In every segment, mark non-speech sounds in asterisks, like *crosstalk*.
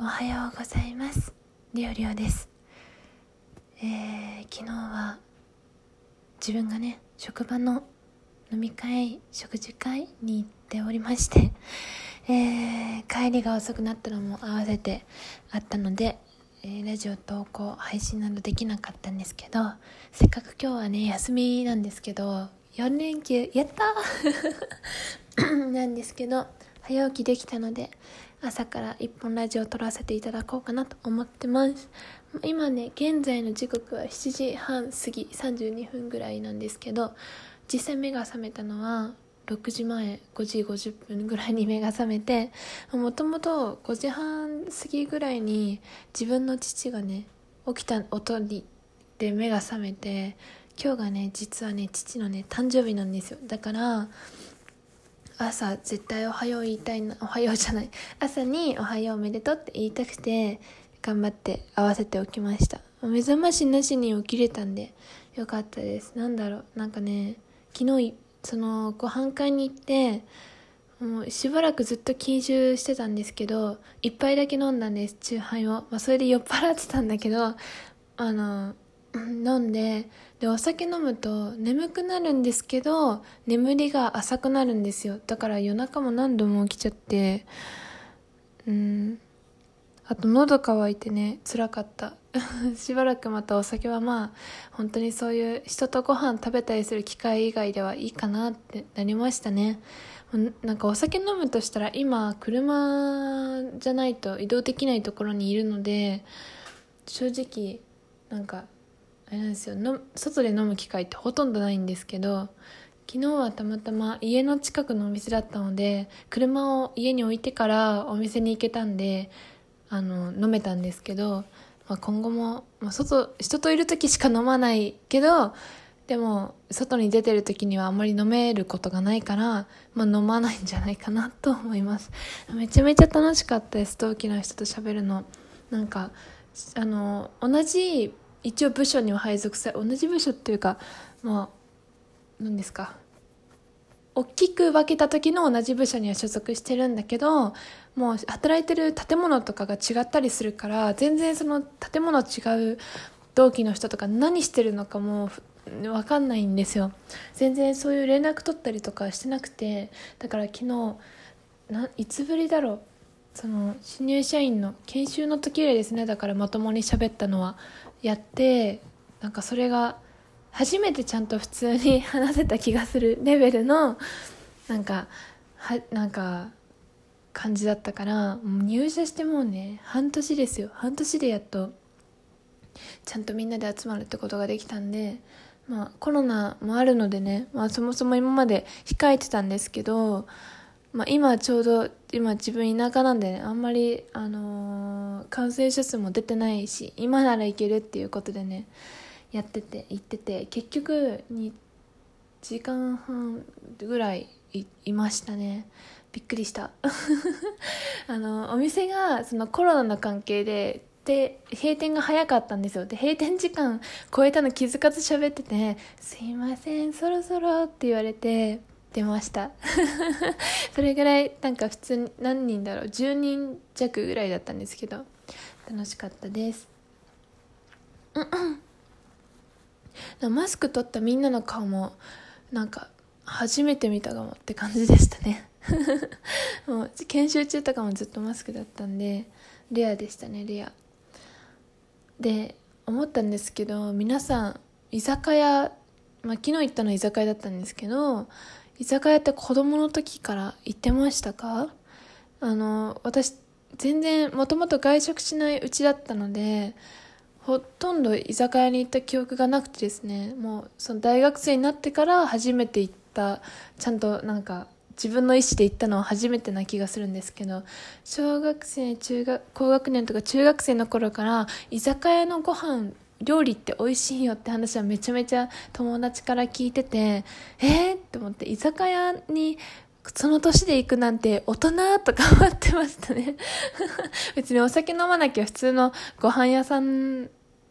おはようございます。りょうりょうです。えー、昨日は自分がね職場の飲み会食事会に行っておりましてえー、帰りが遅くなったのも合わせてあったので、えー、ラジオ投稿配信などできなかったんですけどせっかく今日はね休みなんですけど4連休やった *laughs* なんですけど早起きできたので朝から一本ラジオを撮らせていただこうかなと思ってます。今ね現在の時刻は7時半過ぎ32分ぐらいなんですけど実際目が覚めたのは6時前5時50分ぐらいに目が覚めてもともと5時半過ぎぐらいに自分の父がね起きた音にで目が覚めて今日がね実はね父のね誕生日なんですよ。だから朝絶対おはよう言いたいなおはようじゃない *laughs* 朝におはようおめでとうって言いたくて頑張って合わせておきました。目覚ましなしに起きれたんでよかったです。なんだろう。なんかね昨日そのご飯会に行ってもうしばらくずっと禁酒してたんですけど一杯だけ飲んだんです酎ハイを、まあ、それで酔っ払ってたんだけどあの飲んででお酒飲むと眠くなるんですけど眠りが浅くなるんですよ。だから夜中も何度も起きちゃってうん。あと喉乾いてね辛かった。*laughs* しばらくまたお酒はまあ本当にそういう人とご飯食べたりする機会以外ではいいかなってなりましたね。なんかお酒飲むとしたら今車じゃないと移動できないところにいるので正直なんかあれなんですよ。の外で飲む機会ってほとんどないんですけど昨日はたまたま家の近くのお店だったので車を家に置いてからお店に行けたんであの飲めたんですけど、まあ、今後も、まあ、外人といる時しか飲まないけどでも外に出てる時にはあんまり飲めることがないから、まあ、飲まないんじゃないかなと思います。めちゃめちゃ楽しかったです。同期の人と喋るの。なんかあの同じ一応部署には配属され同じ部署っていうかまあ何ですか。大きく分けた時の同じ部署には所属してるんだけどもう働いてる建物とかが違ったりするから全然その建物違う同期の人とか何してるのかも分かんないんですよ。全然そういう連絡取ったりとかしてなくてだから昨日ないつぶりだろう。その新入社員の研修の時以来ですね。だからまともに喋ったのは。やってなんかそれが初めてちゃんと普通に話せた気がするレベルのなんかはなんか感じだったから入社してもうね半年ですよ。半年でやっとちゃんとみんなで集まるってことができたんでまあコロナもあるのでね、まあ、そもそも今まで控えてたんですけどまあ、今ちょうど今自分田舎なんでねあんまり、あのー、感染者数も出てないし今ならいけるっていうことでねやってて行ってて結局2時間半ぐらいいましたね。びっくりした。*laughs* あのお店がそのコロナの関係でで閉店が早かったんですよ。で閉店時間超えたの気づかず喋ってて「すいませんそろそろ」って言われて出ました。*laughs* それぐらいなんか普通に何人だろう。10人弱ぐらいだったんですけど。楽しかったです。マスク取ったみんなの顔もなんか初めて見たかもって感じでしたね。*laughs* もう研修中とかもずっとマスクだったんでレアでしたねレア。で思ったんですけど皆さん居酒屋まあ、昨日行ったのは居酒屋だったんですけど居酒屋って子供の時から行ってましたか？あの、私、全然、もともと外食しないうちだったので、ほとんど居酒屋に行った記憶がなくてですね、もう、その大学生になってから初めて行った、ちゃんとなんか、自分の意思で行ったのは初めてな気がするんですけど、小学生、中学、高学年とか中学生の頃から、居酒屋のご飯料理って美味しいよって話はめちゃめちゃ友達から聞いてて、えー、って思って、居酒屋にその年で行くなんて大人とか思ってましたね。*laughs* 別にお酒飲まなきゃ普通のご飯屋さんっ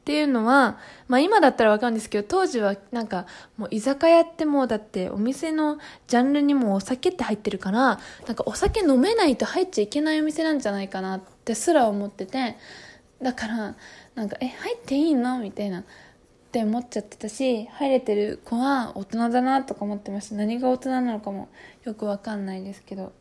ていうのは、まあ今だったらわかるんですけど、当時はなんかもう居酒屋ってもうだってお店のジャンルにもお酒って入ってるから、なんかお酒飲めないと入っちゃいけないお店なんじゃないかなってすら思ってて、だから、なんか、え、入っていいの？みたいな。って思っちゃってたし、入れてる子は大人だなとか思ってました。何が大人なのかもよくわかんないですけど。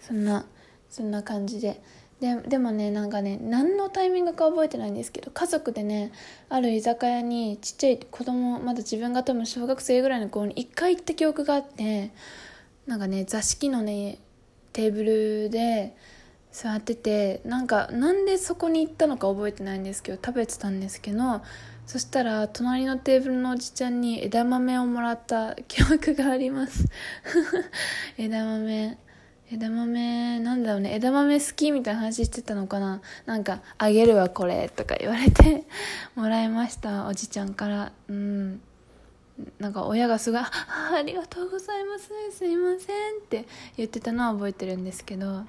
そんな、そんな感じで。ででもねなんかね何のタイミングか覚えてないんですけど家族でねある居酒屋にちっちゃい子供まだ自分が多分小学生ぐらいの子に一回行った記憶があってなんかね座敷のねテーブルで座っててなんかなんでそこに行ったのか覚えてないんですけど食べてたんですけどそしたら隣のテーブルのおじちゃんに枝豆をもらった記憶があります。*laughs* 枝豆。枝豆なんだろうね枝豆好きみたいな話してたのかな。なんか「あげるわこれ」とか言われて *laughs* もらいましたおじちゃんから。うん。なんか親がすごいあ「ありがとうございます。すいません」って言ってたのは覚えてるんですけど。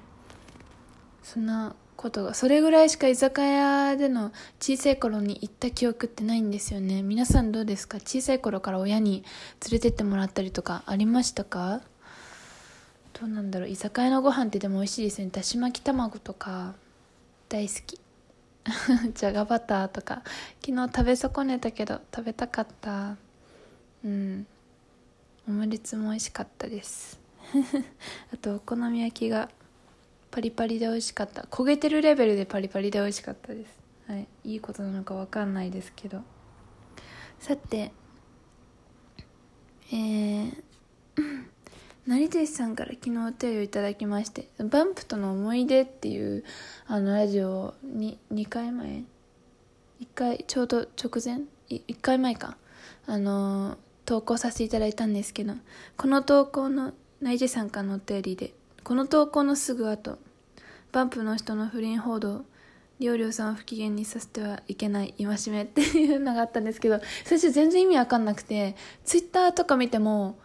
そんなことがそれぐらいしか居酒屋での小さい頃に行った記憶ってないんですよね。皆さんどうですか？小さい頃から親に連れてってもらったりとかありましたか？どうなんだろう。居酒屋のご飯ってでも美味しいですね。だし巻き卵とか大好き。じゃがバターとか昨日食べ損ねたけど食べたかった。うん。オムレツも美味しかったです。*laughs* あとお好み焼きがパリパリで美味しかった。焦げてるレベルでパリパリで美味しかったです。はい。いいことなのか分かんないですけど。さてえー成哲さんから昨日お手をいただきまして「バンプとの思い出」っていうあのラジオに2回前？1回ちょうど直前？1回前か。あの投稿させていただいたんですけどこの投稿の成哲さんからのお便りでこの投稿のすぐ後バンプの人の不倫報道りょうりょうさんを不機嫌にさせてはいけない戒めっていうのがあったんですけど最初全然意味わかんなくてツイッターとか見ても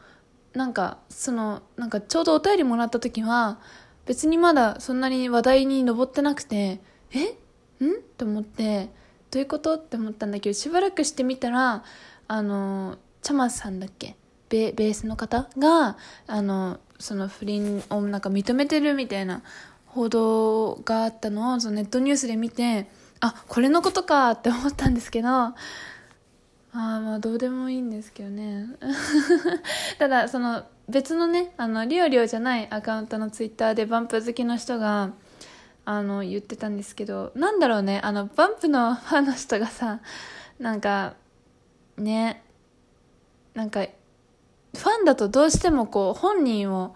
なんかそのなんかちょうどお便りもらった時は別にまだそんなに話題に上ってなくてえ？ん？と思ってどういうこと？って思ったんだけどしばらくしてみたらあのチャマさんだっけ？ベベースの方があのその不倫をなんか認めてるみたいな報道があったのをそのネットニュースで見てあこれのことかって思ったんですけどああまあどうでもいいんですけどね。*laughs* ただその別のねあのリオリオじゃないアカウントのツイッターでバンプ好きの人があの言ってたんですけどなんだろうねあのバンプのファンの人がさなんかねなんかファンだとどうしてもこう本人を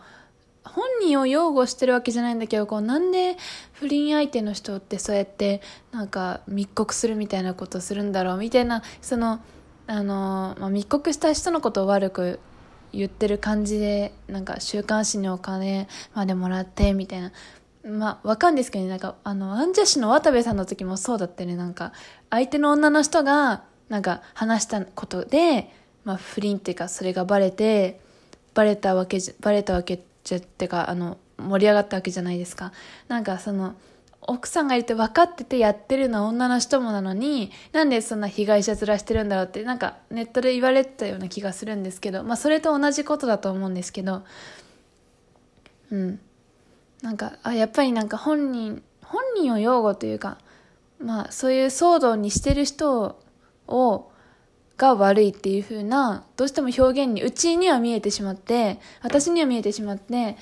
本人を擁護してるわけじゃないんだけどこうなんで不倫相手の人ってそうやってなんか密告するみたいなことするんだろうみたいなそのあの、まあ、密告した人のことを悪く言ってる感じでなんか週刊誌にお金までもらってみたいなまあわかんですけどねなんかあのアンジャッシュの渡部さんの時もそうだったね。なんか相手の女の人がなんか話したことで、まあ、不倫っていうかそれがバレてバレたわけじゃバレたわけじゃってかあの盛り上がったわけじゃないですか。なんかその奥さんがいて分かっててやってるのは女の人もなのになんでそんな被害者面してるんだろうってなんかネットで言われてたような気がするんですけどまあそれと同じことだと思うんですけどうん。なんかあやっぱりなんか本人本人を擁護というかまあそういう騒動にしてる人をが悪いっていう風などうしても表現にうちには見えてしまって私には見えてしまって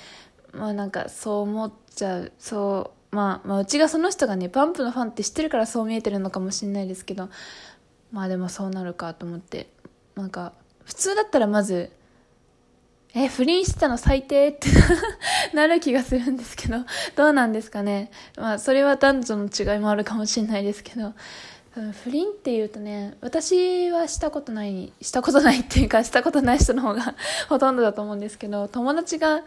まあなんかそう思っちゃうそうまあ、まあ、うちがその人がね、パンプのファンって知ってるからそう見えてるのかもしれないですけど、まあでもそうなるかと思って、なんか、普通だったらまず、え、不倫してたの最低って *laughs* なる気がするんですけど、どうなんですかね。まあ、それは男女の違いもあるかもしれないですけど、不倫っていうとね、私はしたことない、したことないっていうか、したことない人の方が *laughs* ほとんどだと思うんですけど、友達が、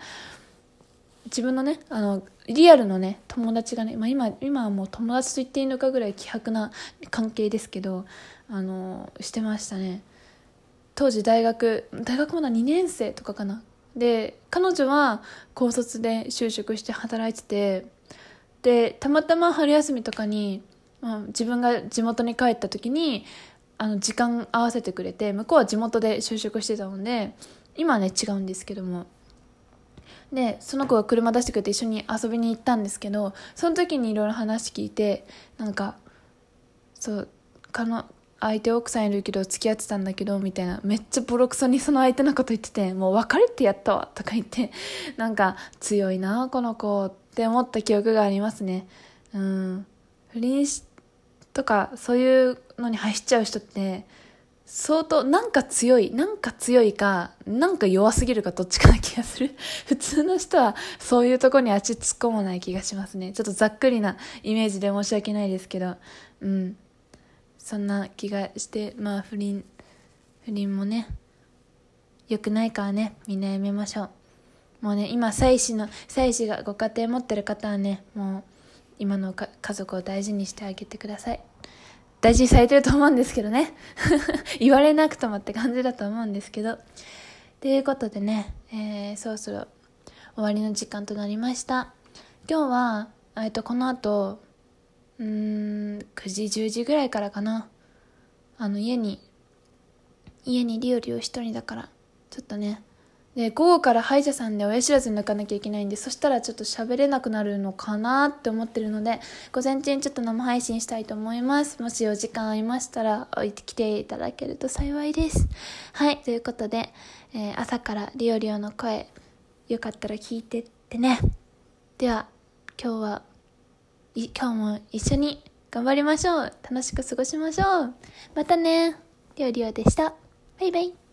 自分のね、あの、リアルのね、友達がね、まあ今、今はもう友達と言っていいのかぐらい希薄な関係ですけど、あの、してましたね。当時大学、大学まだ2年生とかかな。で、彼女は高卒で就職して働いてて、で、たまたま春休みとかに、まあ、自分が地元に帰った時にあの時間合わせてくれて向こうは地元で就職してたので今はね違うんですけども。でその子が車出してくれて一緒に遊びに行ったんですけどその時にいろいろ話聞いてなんかそうかの相手奥さんいるけど付き合ってたんだけどみたいなめっちゃボロクソにその相手のこと言っててもう別れてやったわとか言ってなんか強いなこの子って思った記憶がありますね。うん。不倫とかそういうのに走っちゃう人って相当なんか強いなんか強いかなんか弱すぎるかどっちかな気がする。*laughs* 普通の人はそういうとこに足突っ込まない気がしますね。ちょっとざっくりなイメージで申し訳ないですけど。うん。そんな気がしてまあ不倫不倫もね良くないからね。みんなやめましょう。もうね今妻子の妻子がご家庭持ってる方はねもう今の家族を大事にしてあげてください大事にされてると思うんですけどね。*laughs* 言われなくともって感じだと思うんですけど。ということでね、えー、そろそろ終わりの時間となりました。今日は、えっと、この後、うん、9時、10時ぐらいからかな。あの、家に、家にリオリオ一人だから、ちょっとね、で、午後から歯医者さんで親知らず抜かなきゃいけないんで、そしたらちょっと喋れなくなるのかなって思ってるので、午前中にちょっと生配信したいと思います。もしお時間ありましたら、置いてきていただけると幸いです。はい、ということで、えー、朝からリオリオの声、よかったら聞いてってね。では、今日は、今日も一緒に頑張りましょう。楽しく過ごしましょう。またね。リオリオでした。バイバイ。